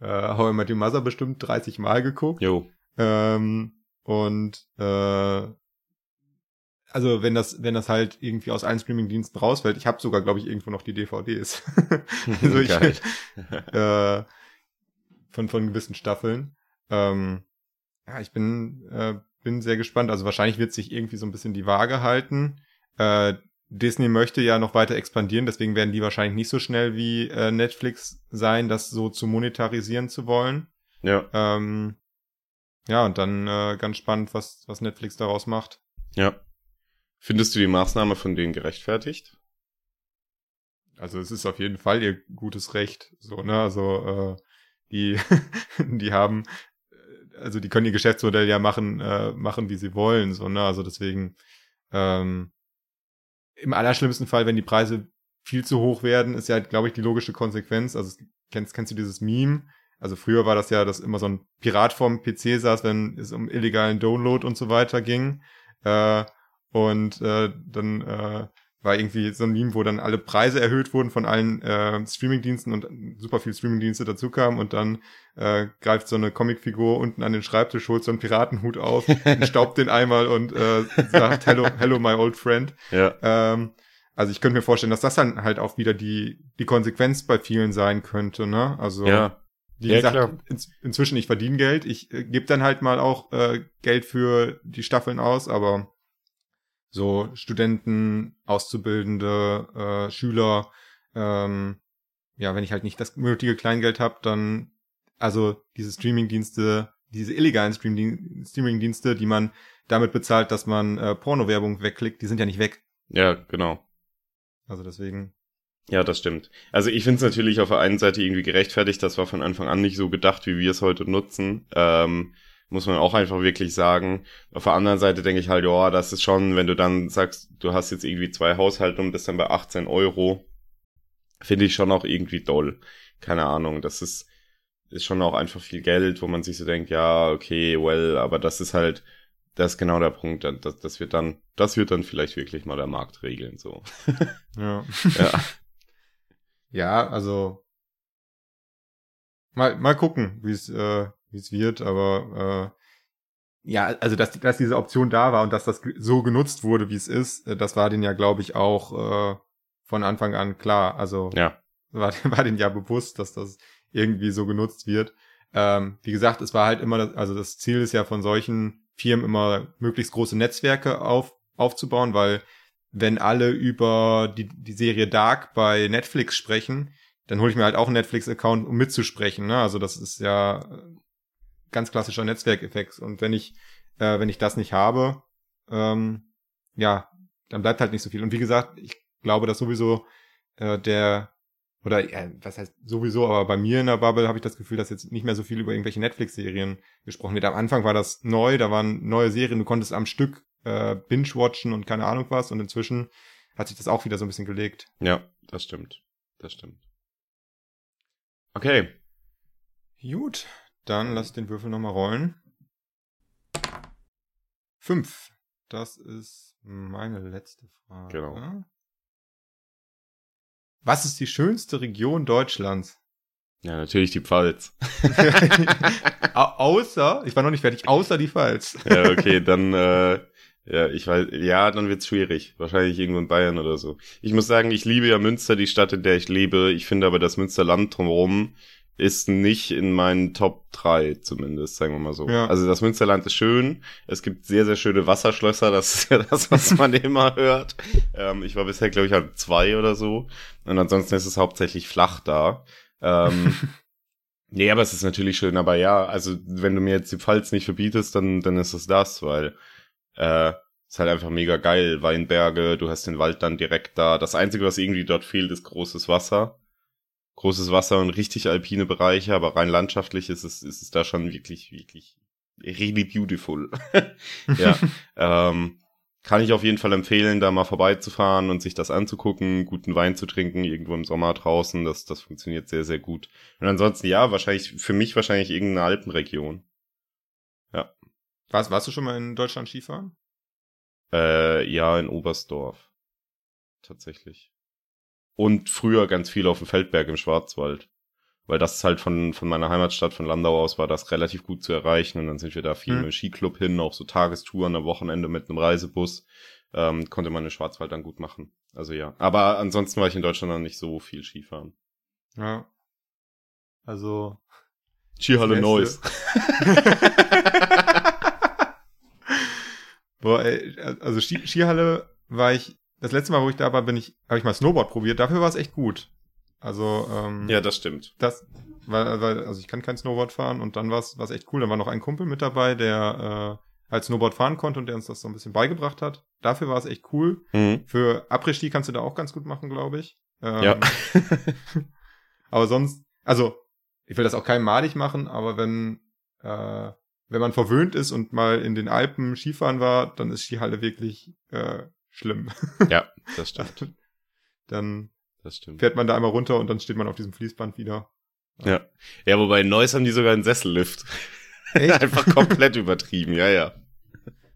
äh, How I Met Your Mother bestimmt 30 Mal geguckt. Jo. Ähm, und äh, also wenn das, wenn das halt irgendwie aus allen Streaming-Diensten rausfällt, ich habe sogar, glaube ich, irgendwo noch die DVDs. also ich, äh, von, von gewissen Staffeln. Ähm, ja, ich bin, äh, bin sehr gespannt. Also wahrscheinlich wird sich irgendwie so ein bisschen die Waage halten. Äh, Disney möchte ja noch weiter expandieren, deswegen werden die wahrscheinlich nicht so schnell wie äh, Netflix sein, das so zu monetarisieren zu wollen. Ja. Ähm, ja, und dann äh, ganz spannend, was, was Netflix daraus macht. Ja. Findest du die Maßnahme von denen gerechtfertigt? Also es ist auf jeden Fall ihr gutes Recht, so, ne? Also äh, die, die haben, äh, also die können ihr Geschäftsmodell ja machen, äh, machen, wie sie wollen, so, ne? Also deswegen, ähm, im allerschlimmsten Fall, wenn die Preise viel zu hoch werden, ist ja, halt, glaube ich, die logische Konsequenz. Also kennst, kennst du dieses Meme? Also früher war das ja, dass immer so ein Pirat vorm PC saß, wenn es um illegalen Download und so weiter ging. Äh, und äh, dann äh, war irgendwie so ein Meme, wo dann alle Preise erhöht wurden von allen äh, Streamingdiensten und super viel Streamingdienste dazu kamen und dann äh, greift so eine Comicfigur unten an den Schreibtisch, holt so einen Piratenhut auf, staubt den einmal und äh, sagt Hello, hello my old friend. Ja. Ähm, also ich könnte mir vorstellen, dass das dann halt auch wieder die die Konsequenz bei vielen sein könnte, ne? Also ja. Wie ja, gesagt, in, inzwischen ich verdiene Geld, ich äh, gebe dann halt mal auch äh, Geld für die Staffeln aus, aber so Studenten, Auszubildende, äh, Schüler, ähm, ja, wenn ich halt nicht das nötige Kleingeld habe, dann, also diese Streamingdienste, diese illegalen Streamingdienste, die man damit bezahlt, dass man äh, Porno-Werbung wegklickt, die sind ja nicht weg. Ja, genau. Also deswegen. Ja, das stimmt. Also ich finde es natürlich auf der einen Seite irgendwie gerechtfertigt, das war von Anfang an nicht so gedacht, wie wir es heute nutzen. Ähm, muss man auch einfach wirklich sagen. Auf der anderen Seite denke ich halt, ja, das ist schon, wenn du dann sagst, du hast jetzt irgendwie zwei Haushalte und bist dann bei 18 Euro, finde ich schon auch irgendwie doll. Keine Ahnung, das ist, ist schon auch einfach viel Geld, wo man sich so denkt, ja, okay, well, aber das ist halt, das ist genau der Punkt, das, das wird dann, das wird dann vielleicht wirklich mal der Markt regeln, so. Ja. ja. Ja, also, mal, mal gucken, wie es, äh, wie es wird, aber äh, ja, also dass, dass diese Option da war und dass das so genutzt wurde, wie es ist, äh, das war denen ja, glaube ich, auch äh, von Anfang an klar. Also ja. war, war denen ja bewusst, dass das irgendwie so genutzt wird. Ähm, wie gesagt, es war halt immer, das, also das Ziel ist ja von solchen Firmen immer möglichst große Netzwerke auf, aufzubauen, weil wenn alle über die, die Serie Dark bei Netflix sprechen, dann hole ich mir halt auch einen Netflix-Account, um mitzusprechen. Ne? Also das ist ja ganz klassischer Netzwerkeffekt. Und wenn ich, äh, wenn ich das nicht habe, ähm, ja, dann bleibt halt nicht so viel. Und wie gesagt, ich glaube, dass sowieso äh, der oder ja, was heißt sowieso, aber bei mir in der Bubble habe ich das Gefühl, dass jetzt nicht mehr so viel über irgendwelche Netflix-Serien gesprochen wird. Am Anfang war das neu, da waren neue Serien, du konntest am Stück äh, binge-watchen und keine Ahnung was. Und inzwischen hat sich das auch wieder so ein bisschen gelegt. Ja, das stimmt. Das stimmt. Okay. Gut, dann lass den Würfel nochmal rollen. Fünf. Das ist meine letzte Frage. Genau. Was ist die schönste Region Deutschlands? Ja, natürlich die Pfalz. außer, ich war noch nicht fertig, außer die Pfalz. ja, okay, dann, äh, ja, ich weiß, ja, dann wird's schwierig. Wahrscheinlich irgendwo in Bayern oder so. Ich muss sagen, ich liebe ja Münster, die Stadt, in der ich lebe. Ich finde aber das Münsterland drumherum ist nicht in meinen Top 3 zumindest, sagen wir mal so. Ja. Also das Münsterland ist schön. Es gibt sehr, sehr schöne Wasserschlösser. Das ist ja das, was man immer hört. Ähm, ich war bisher, glaube ich, an zwei oder so. Und ansonsten ist es hauptsächlich flach da. Ähm, nee, aber es ist natürlich schön. Aber ja, also wenn du mir jetzt die Pfalz nicht verbietest, dann, dann ist es das, weil äh, ist halt einfach mega geil. Weinberge, du hast den Wald dann direkt da. Das Einzige, was irgendwie dort fehlt, ist großes Wasser großes Wasser und richtig alpine Bereiche, aber rein landschaftlich ist es, ist es da schon wirklich, wirklich really beautiful. ja, ähm, kann ich auf jeden Fall empfehlen, da mal vorbeizufahren und sich das anzugucken, guten Wein zu trinken, irgendwo im Sommer draußen, das, das funktioniert sehr, sehr gut. Und ansonsten, ja, wahrscheinlich, für mich wahrscheinlich irgendeine Alpenregion. Ja. Warst, warst du schon mal in Deutschland Skifahren? Äh, ja, in Oberstdorf. Tatsächlich. Und früher ganz viel auf dem Feldberg im Schwarzwald. Weil das halt von, von meiner Heimatstadt, von Landau aus, war das relativ gut zu erreichen. Und dann sind wir da viel mhm. dem Skiclub hin, auch so Tagestouren am Wochenende mit einem Reisebus. Ähm, konnte man in Schwarzwald dann gut machen. Also ja. Aber ansonsten war ich in Deutschland noch nicht so viel Skifahren. Ja. Also. Skihalle Neuss. Boah, ey, also Skihalle war ich das letzte Mal, wo ich da war, bin ich, habe ich mal Snowboard probiert. Dafür war es echt gut. Also ähm, ja, das stimmt. Das, weil, weil also ich kann kein Snowboard fahren und dann war es echt cool. Da war noch ein Kumpel mit dabei, der äh, halt Snowboard fahren konnte und der uns das so ein bisschen beigebracht hat. Dafür war es echt cool. Mhm. Für Après-Ski kannst du da auch ganz gut machen, glaube ich. Ähm, ja. aber sonst, also ich will das auch keinem madig machen, aber wenn äh, wenn man verwöhnt ist und mal in den Alpen Skifahren war, dann ist Skihalle wirklich äh, schlimm. Ja, das stimmt. dann das stimmt. fährt man da einmal runter und dann steht man auf diesem Fließband wieder. Ja. Ja, wobei in Neuss haben die sogar einen Sessellift. Echt? Einfach komplett übertrieben, ja, ja.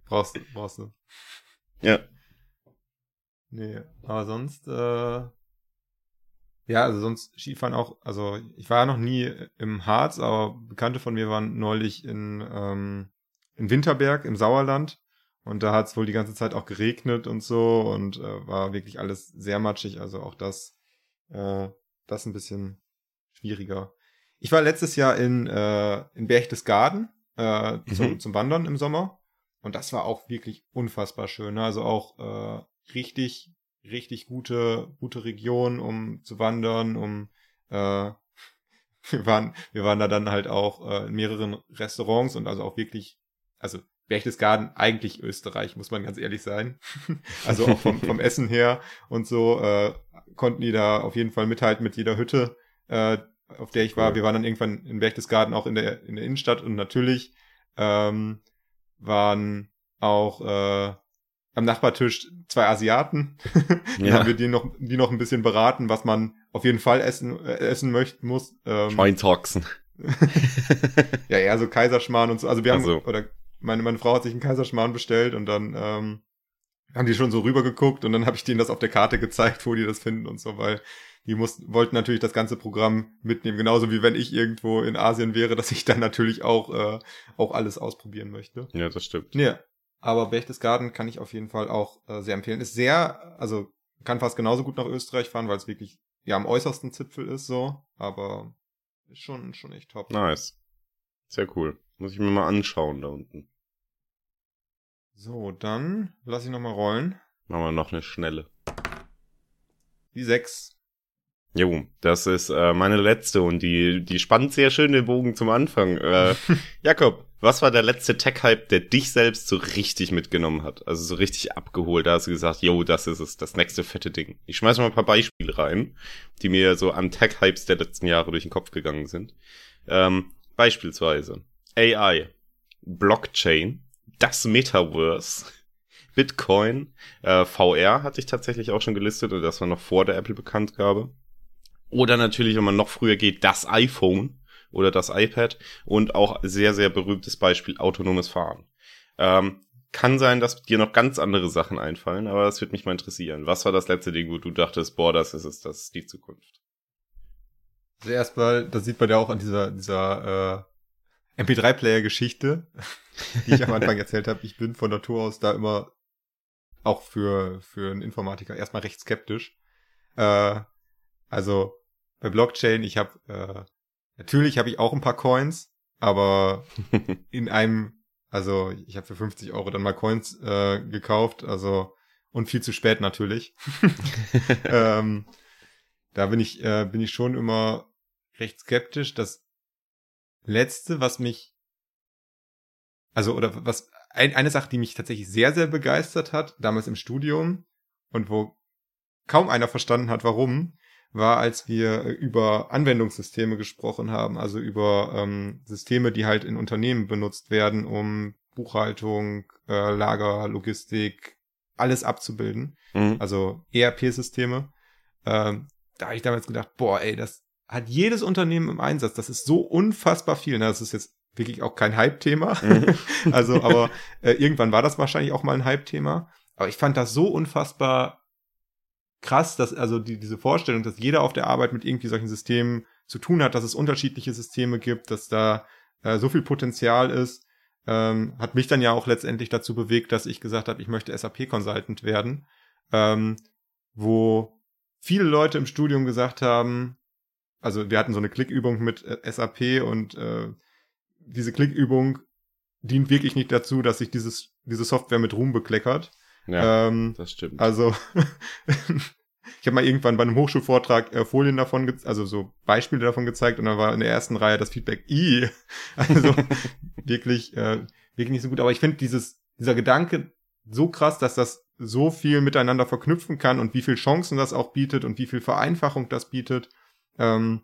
Brauchst du, brauchst du. Ja. Nee, aber sonst, äh, ja, also sonst Skifahren auch, also ich war ja noch nie im Harz, aber Bekannte von mir waren neulich in, ähm, in Winterberg im Sauerland und da hat es wohl die ganze Zeit auch geregnet und so und äh, war wirklich alles sehr matschig. Also auch das, äh, das ein bisschen schwieriger. Ich war letztes Jahr in, äh, in Berchtesgaden äh, mhm. zum, zum Wandern im Sommer. Und das war auch wirklich unfassbar schön. Ne? Also auch äh, richtig, richtig gute, gute Region, um zu wandern, um äh, wir waren, wir waren da dann halt auch äh, in mehreren Restaurants und also auch wirklich, also Berchtesgaden eigentlich Österreich, muss man ganz ehrlich sein. also auch vom, vom Essen her und so äh, konnten die da auf jeden Fall mithalten mit jeder Hütte, äh, auf der ich war. Cool. Wir waren dann irgendwann in Berchtesgaden auch in der, in der Innenstadt und natürlich ähm, waren auch äh, am Nachbartisch zwei Asiaten. ja. haben wir die noch, die noch ein bisschen beraten, was man auf jeden Fall essen, äh, essen möchten muss. Ähm, Schweinshaxen. ja, eher so Kaiserschmarrn und so. Also wir haben, also. oder meine, meine Frau hat sich einen Kaiserschmarrn bestellt und dann ähm, haben die schon so rübergeguckt und dann habe ich denen das auf der Karte gezeigt, wo die das finden und so, weil die mussten, wollten natürlich das ganze Programm mitnehmen, genauso wie wenn ich irgendwo in Asien wäre, dass ich dann natürlich auch, äh, auch alles ausprobieren möchte. Ja, das stimmt. Ja, aber Berchtesgaden kann ich auf jeden Fall auch äh, sehr empfehlen. Ist sehr, also kann fast genauso gut nach Österreich fahren, weil es wirklich ja am äußersten Zipfel ist so, aber ist schon, schon echt top. Nice. Sehr cool. Muss ich mir mal anschauen da unten. So, dann lass ich nochmal rollen. Machen wir noch eine schnelle. Die sechs. Jo, das ist äh, meine letzte und die, die spannt sehr schön den Bogen zum Anfang. Äh, Jakob, was war der letzte Tech-Hype, der dich selbst so richtig mitgenommen hat? Also so richtig abgeholt, da hast du gesagt, jo, das ist es, das nächste fette Ding. Ich schmeiß mal ein paar Beispiele rein, die mir so an Tech-Hypes der letzten Jahre durch den Kopf gegangen sind. Ähm, beispielsweise AI, Blockchain, das Metaverse, Bitcoin, äh, VR hatte ich tatsächlich auch schon gelistet und das war noch vor der Apple-Bekanntgabe. Oder natürlich, wenn man noch früher geht, das iPhone oder das iPad und auch sehr, sehr berühmtes Beispiel autonomes Fahren. Ähm, kann sein, dass dir noch ganz andere Sachen einfallen, aber das würde mich mal interessieren. Was war das letzte Ding, wo du dachtest, boah, das ist es, das ist die Zukunft? Also erstmal, das sieht man ja auch an dieser, dieser äh, MP3-Player-Geschichte, die ich am Anfang erzählt habe. Ich bin von Natur aus da immer auch für, für einen Informatiker erstmal recht skeptisch. Äh, also bei Blockchain, ich habe äh, natürlich habe ich auch ein paar Coins, aber in einem, also ich habe für 50 Euro dann mal Coins äh, gekauft, also und viel zu spät natürlich. ähm, da bin ich, äh, bin ich schon immer recht skeptisch. Das letzte, was mich, also oder was ein, eine Sache, die mich tatsächlich sehr, sehr begeistert hat, damals im Studium und wo kaum einer verstanden hat, warum, war, als wir über Anwendungssysteme gesprochen haben, also über ähm, Systeme, die halt in Unternehmen benutzt werden, um Buchhaltung, äh, Lager, Logistik, alles abzubilden. Mhm. Also ERP-Systeme. Ähm, da habe ich damals gedacht, boah, ey, das hat jedes Unternehmen im Einsatz. Das ist so unfassbar viel. Na, das ist jetzt wirklich auch kein Hype-Thema. Mhm. also, aber äh, irgendwann war das wahrscheinlich auch mal ein Hype-Thema. Aber ich fand das so unfassbar krass, dass also die, diese Vorstellung, dass jeder auf der Arbeit mit irgendwie solchen Systemen zu tun hat, dass es unterschiedliche Systeme gibt, dass da äh, so viel Potenzial ist, ähm, hat mich dann ja auch letztendlich dazu bewegt, dass ich gesagt habe, ich möchte SAP-Consultant werden, ähm, wo viele Leute im Studium gesagt haben, also wir hatten so eine Klickübung mit äh, SAP und äh, diese Klickübung dient wirklich nicht dazu, dass sich dieses, diese Software mit Ruhm bekleckert. Ja, ähm, das stimmt. Also ich habe mal irgendwann bei einem Hochschulvortrag äh, Folien davon, also so Beispiele davon gezeigt und dann war in der ersten Reihe das Feedback i. Also wirklich, äh, wirklich nicht so gut. Aber ich finde dieses, dieser Gedanke so krass, dass das so viel miteinander verknüpfen kann und wie viel Chancen das auch bietet und wie viel Vereinfachung das bietet. Ähm,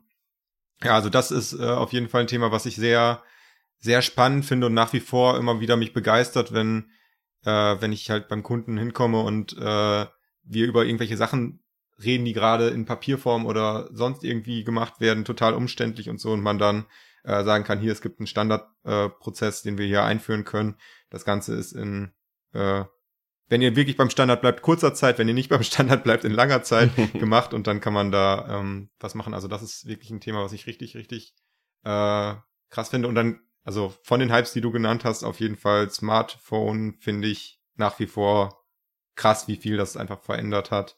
ja, also das ist äh, auf jeden Fall ein Thema, was ich sehr, sehr spannend finde und nach wie vor immer wieder mich begeistert, wenn, äh, wenn ich halt beim Kunden hinkomme und äh, wir über irgendwelche Sachen reden, die gerade in Papierform oder sonst irgendwie gemacht werden, total umständlich und so, und man dann äh, sagen kann, hier, es gibt einen Standardprozess, äh, den wir hier einführen können. Das Ganze ist in, äh, wenn ihr wirklich beim Standard bleibt, kurzer Zeit, wenn ihr nicht beim Standard bleibt, in langer Zeit gemacht und dann kann man da ähm, was machen. Also das ist wirklich ein Thema, was ich richtig, richtig äh, krass finde. Und dann, also von den Hypes, die du genannt hast, auf jeden Fall Smartphone finde ich nach wie vor krass, wie viel das einfach verändert hat.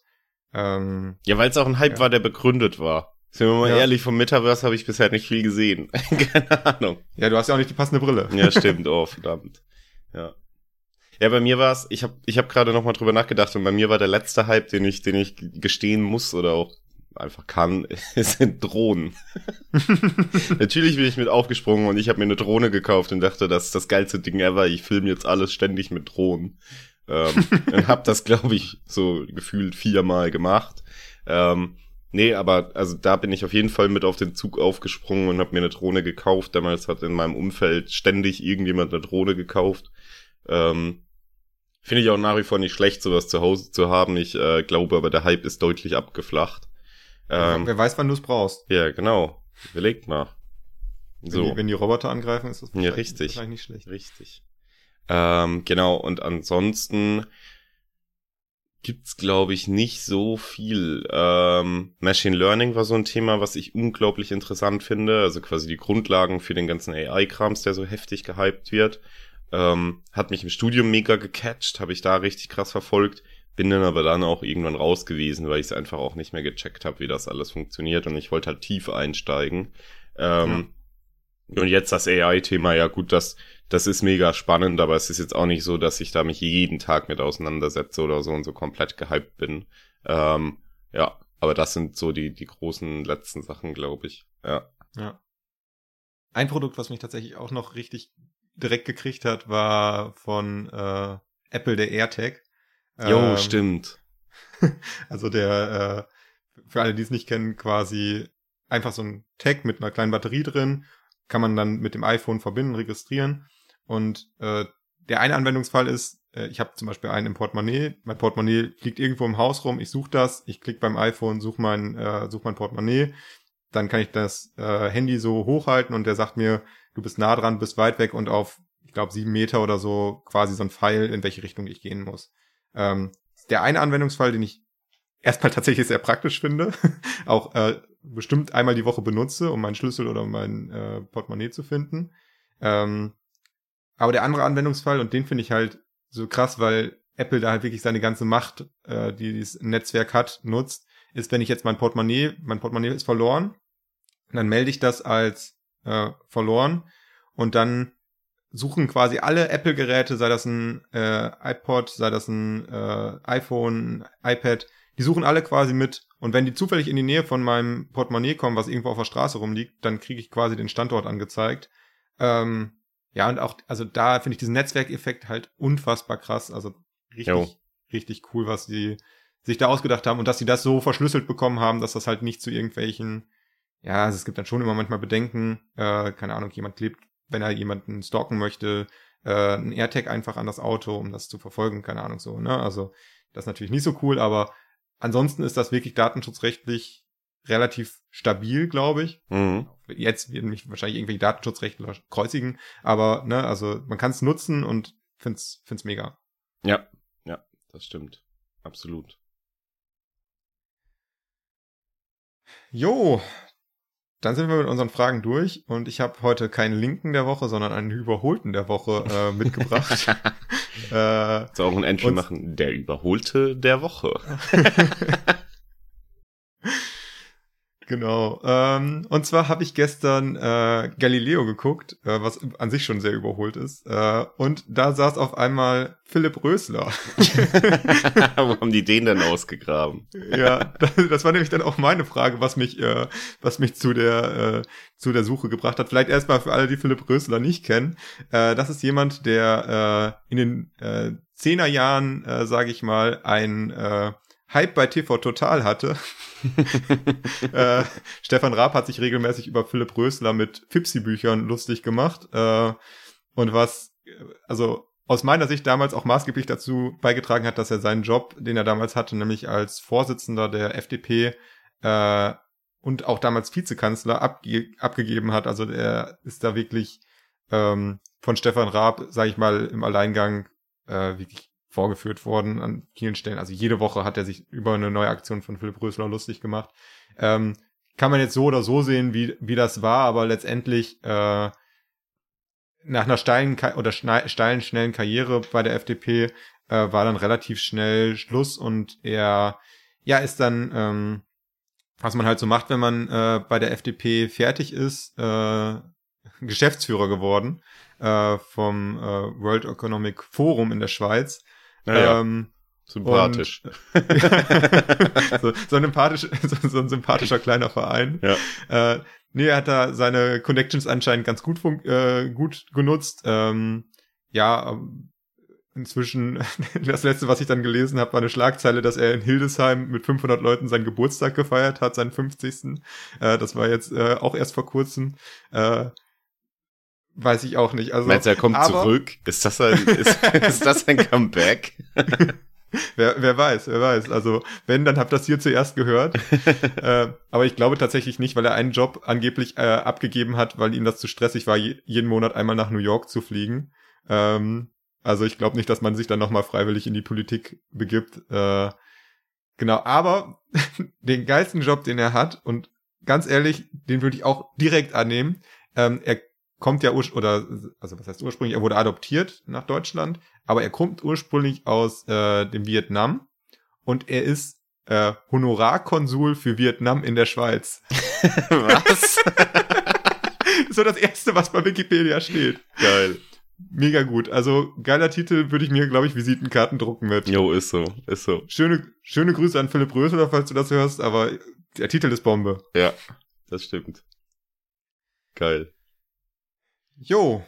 Ähm, ja, weil es auch ein Hype ja. war, der begründet war. Sind wir mal ja. ehrlich, vom Metaverse habe ich bisher nicht viel gesehen. Keine Ahnung. Ja, du hast ja auch nicht die passende Brille. ja, stimmt. Oh, verdammt. Ja. Ja, bei mir war es, ich habe ich hab gerade nochmal drüber nachgedacht und bei mir war der letzte Hype, den ich, den ich gestehen muss oder auch einfach kann, sind Drohnen. Natürlich bin ich mit aufgesprungen und ich habe mir eine Drohne gekauft und dachte, das ist das geilste Ding ever. Ich filme jetzt alles ständig mit Drohnen. Ähm, und habe das, glaube ich, so gefühlt viermal gemacht. Ähm, nee, aber also da bin ich auf jeden Fall mit auf den Zug aufgesprungen und habe mir eine Drohne gekauft. Damals hat in meinem Umfeld ständig irgendjemand eine Drohne gekauft. Ähm, Finde ich auch nach wie vor nicht schlecht, sowas zu Hause zu haben. Ich äh, glaube aber, der Hype ist deutlich abgeflacht. Ähm, Wer weiß, wann du es brauchst. Ja, genau. Überlegt mal. So. Wenn, die, wenn die Roboter angreifen, ist das ja, richtig. wahrscheinlich nicht schlecht. Richtig. Ähm, genau, und ansonsten gibt's glaube ich nicht so viel. Ähm, Machine Learning war so ein Thema, was ich unglaublich interessant finde. Also quasi die Grundlagen für den ganzen AI-Krams, der so heftig gehypt wird. Ähm, hat mich im Studium mega gecatcht, habe ich da richtig krass verfolgt. Bin dann aber dann auch irgendwann raus gewesen, weil ich es einfach auch nicht mehr gecheckt habe, wie das alles funktioniert und ich wollte halt tief einsteigen. Ähm, ja. Und jetzt das AI-Thema, ja gut, das das ist mega spannend, aber es ist jetzt auch nicht so, dass ich da mich jeden Tag mit auseinandersetze oder so und so komplett gehypt bin. Ähm, ja, aber das sind so die, die großen letzten Sachen, glaube ich. Ja. Ja. Ein Produkt, was mich tatsächlich auch noch richtig direkt gekriegt hat, war von äh, Apple der AirTag. Jo, ähm, stimmt. Also der, äh, für alle, die es nicht kennen, quasi einfach so ein Tag mit einer kleinen Batterie drin, kann man dann mit dem iPhone verbinden, registrieren. Und äh, der eine Anwendungsfall ist, äh, ich habe zum Beispiel einen im Portemonnaie, mein Portemonnaie liegt irgendwo im Haus rum, ich suche das, ich klicke beim iPhone, suche mein, äh, such mein Portemonnaie, dann kann ich das äh, Handy so hochhalten und der sagt mir, du bist nah dran, bist weit weg und auf, ich glaube, sieben Meter oder so quasi so ein Pfeil, in welche Richtung ich gehen muss. Ähm, der eine Anwendungsfall, den ich erstmal tatsächlich sehr praktisch finde, auch äh, bestimmt einmal die Woche benutze, um meinen Schlüssel oder mein äh, Portemonnaie zu finden. Ähm, aber der andere Anwendungsfall, und den finde ich halt so krass, weil Apple da halt wirklich seine ganze Macht, äh, die dieses Netzwerk hat, nutzt, ist, wenn ich jetzt mein Portemonnaie, mein Portemonnaie ist verloren, dann melde ich das als äh, verloren und dann suchen quasi alle Apple-Geräte, sei das ein äh, iPod, sei das ein äh, iPhone, iPad, die suchen alle quasi mit. Und wenn die zufällig in die Nähe von meinem Portemonnaie kommen, was irgendwo auf der Straße rumliegt, dann kriege ich quasi den Standort angezeigt. Ähm, ja, und auch, also da finde ich diesen Netzwerkeffekt halt unfassbar krass. Also richtig, jo. richtig cool, was die sich da ausgedacht haben und dass sie das so verschlüsselt bekommen haben, dass das halt nicht zu irgendwelchen, ja, also es gibt dann schon immer manchmal Bedenken, äh, keine Ahnung, jemand klebt, wenn er jemanden stalken möchte, äh, ein AirTag einfach an das Auto, um das zu verfolgen, keine Ahnung so, ne? Also das ist natürlich nicht so cool, aber ansonsten ist das wirklich datenschutzrechtlich relativ stabil, glaube ich. Mhm. Jetzt werden mich wahrscheinlich irgendwelche Datenschutzrechtler kreuzigen, aber ne, also man kann es nutzen und find's find's mega. Ja, ja, das stimmt. Absolut. Jo, dann sind wir mit unseren Fragen durch und ich habe heute keinen Linken der Woche, sondern einen Überholten der Woche äh, mitgebracht. äh, Soll auch ein Entry machen, der Überholte der Woche. Genau. Ähm, und zwar habe ich gestern äh, Galileo geguckt, äh, was an sich schon sehr überholt ist. Äh, und da saß auf einmal Philipp Rösler. Wo haben die den denn ausgegraben? ja, das, das, war nämlich dann auch meine Frage, was mich, äh, was mich zu der, äh, zu der Suche gebracht hat. Vielleicht erstmal für alle, die Philipp Rösler nicht kennen. Äh, das ist jemand, der äh, in den äh, Zehnerjahren, äh, sage ich mal, ein äh, Hype bei TV Total hatte. äh, Stefan Raab hat sich regelmäßig über Philipp Rösler mit Fipsi-Büchern lustig gemacht. Äh, und was, also aus meiner Sicht damals auch maßgeblich dazu beigetragen hat, dass er seinen Job, den er damals hatte, nämlich als Vorsitzender der FDP äh, und auch damals Vizekanzler abge abgegeben hat. Also er ist da wirklich ähm, von Stefan Raab, sage ich mal, im Alleingang äh, wirklich vorgeführt worden an vielen Stellen. Also jede Woche hat er sich über eine neue Aktion von Philipp Rösler lustig gemacht. Ähm, kann man jetzt so oder so sehen, wie, wie das war, aber letztendlich äh, nach einer steilen oder steilen, schnellen Karriere bei der FDP äh, war dann relativ schnell Schluss und er ja ist dann, ähm, was man halt so macht, wenn man äh, bei der FDP fertig ist, äh, Geschäftsführer geworden äh, vom äh, World Economic Forum in der Schweiz naja, ähm, sympathisch. Und, so, so, ein sympathisch so, so, ein sympathischer kleiner Verein. Ja. Äh, nee, er hat da seine Connections anscheinend ganz gut, äh, gut genutzt. Ähm, ja, ähm, inzwischen, das letzte, was ich dann gelesen habe, war eine Schlagzeile, dass er in Hildesheim mit 500 Leuten seinen Geburtstag gefeiert hat, seinen 50. Äh, das war jetzt äh, auch erst vor kurzem. Äh, Weiß ich auch nicht. Also, Meinst du, er kommt aber, zurück? Ist das ein, ist, ist das ein Comeback? wer, wer weiß, wer weiß. Also, wenn, dann habt das hier zuerst gehört. äh, aber ich glaube tatsächlich nicht, weil er einen Job angeblich äh, abgegeben hat, weil ihm das zu stressig war, jeden Monat einmal nach New York zu fliegen. Ähm, also ich glaube nicht, dass man sich dann nochmal freiwillig in die Politik begibt. Äh, genau, aber den geilsten Job, den er hat, und ganz ehrlich, den würde ich auch direkt annehmen. Ähm, er kommt ja oder also was heißt ursprünglich, er wurde adoptiert nach Deutschland, aber er kommt ursprünglich aus äh, dem Vietnam und er ist äh, Honorarkonsul für Vietnam in der Schweiz. was? so das erste, was bei Wikipedia steht. Geil. Mega gut. Also geiler Titel würde ich mir, glaube ich, Visitenkarten drucken mit. Jo, ist so, ist so. Schöne, schöne Grüße an Philipp Rösler, falls du das hörst, aber der Titel ist Bombe. Ja, das stimmt. Geil. Jo.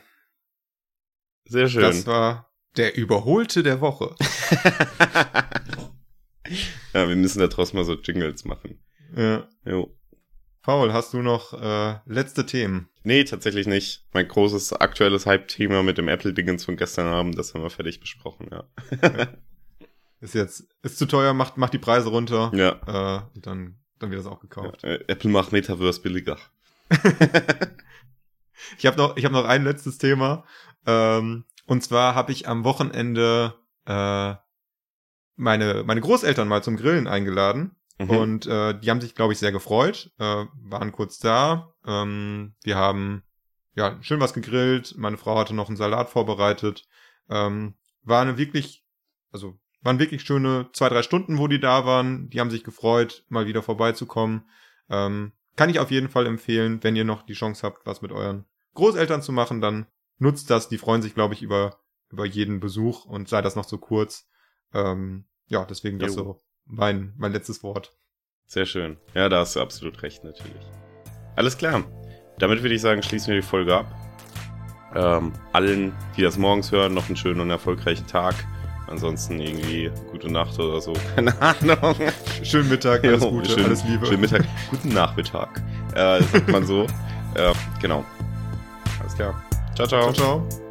Sehr schön. Das war der Überholte der Woche. ja, wir müssen da draußen mal so Jingles machen. Ja. Jo. Paul, hast du noch äh, letzte Themen? Nee, tatsächlich nicht. Mein großes aktuelles Hype-Thema mit dem Apple-Dingens von gestern Abend, das haben wir fertig besprochen, ja. ja. Ist jetzt, ist zu teuer, macht, macht die Preise runter. Ja. Äh, dann, dann wird das auch gekauft. Ja, Apple macht Metaverse billiger. Ich habe noch, ich habe noch ein letztes Thema. Ähm, und zwar habe ich am Wochenende äh, meine meine Großeltern mal zum Grillen eingeladen. Mhm. Und äh, die haben sich, glaube ich, sehr gefreut, äh, waren kurz da. Ähm, wir haben ja schön was gegrillt. Meine Frau hatte noch einen Salat vorbereitet. Ähm, war eine wirklich, also waren wirklich schöne zwei, drei Stunden, wo die da waren. Die haben sich gefreut, mal wieder vorbeizukommen. Ähm, kann ich auf jeden Fall empfehlen, wenn ihr noch die Chance habt, was mit euren Großeltern zu machen, dann nutzt das. Die freuen sich, glaube ich, über, über jeden Besuch und sei das noch so kurz. Ähm, ja, deswegen das jo. so mein, mein letztes Wort. Sehr schön. Ja, da hast du absolut recht, natürlich. Alles klar. Damit würde ich sagen, schließen wir die Folge ab. Ähm, allen, die das morgens hören, noch einen schönen und erfolgreichen Tag. Ansonsten irgendwie gute Nacht oder so. Keine Ahnung. Schönen Mittag, alles Gute, schön, alles Liebe. Schönen Mittag, guten Nachmittag. Äh, sagt man so. äh, genau. Klar. Ciao, ciao. Ciao, ciao.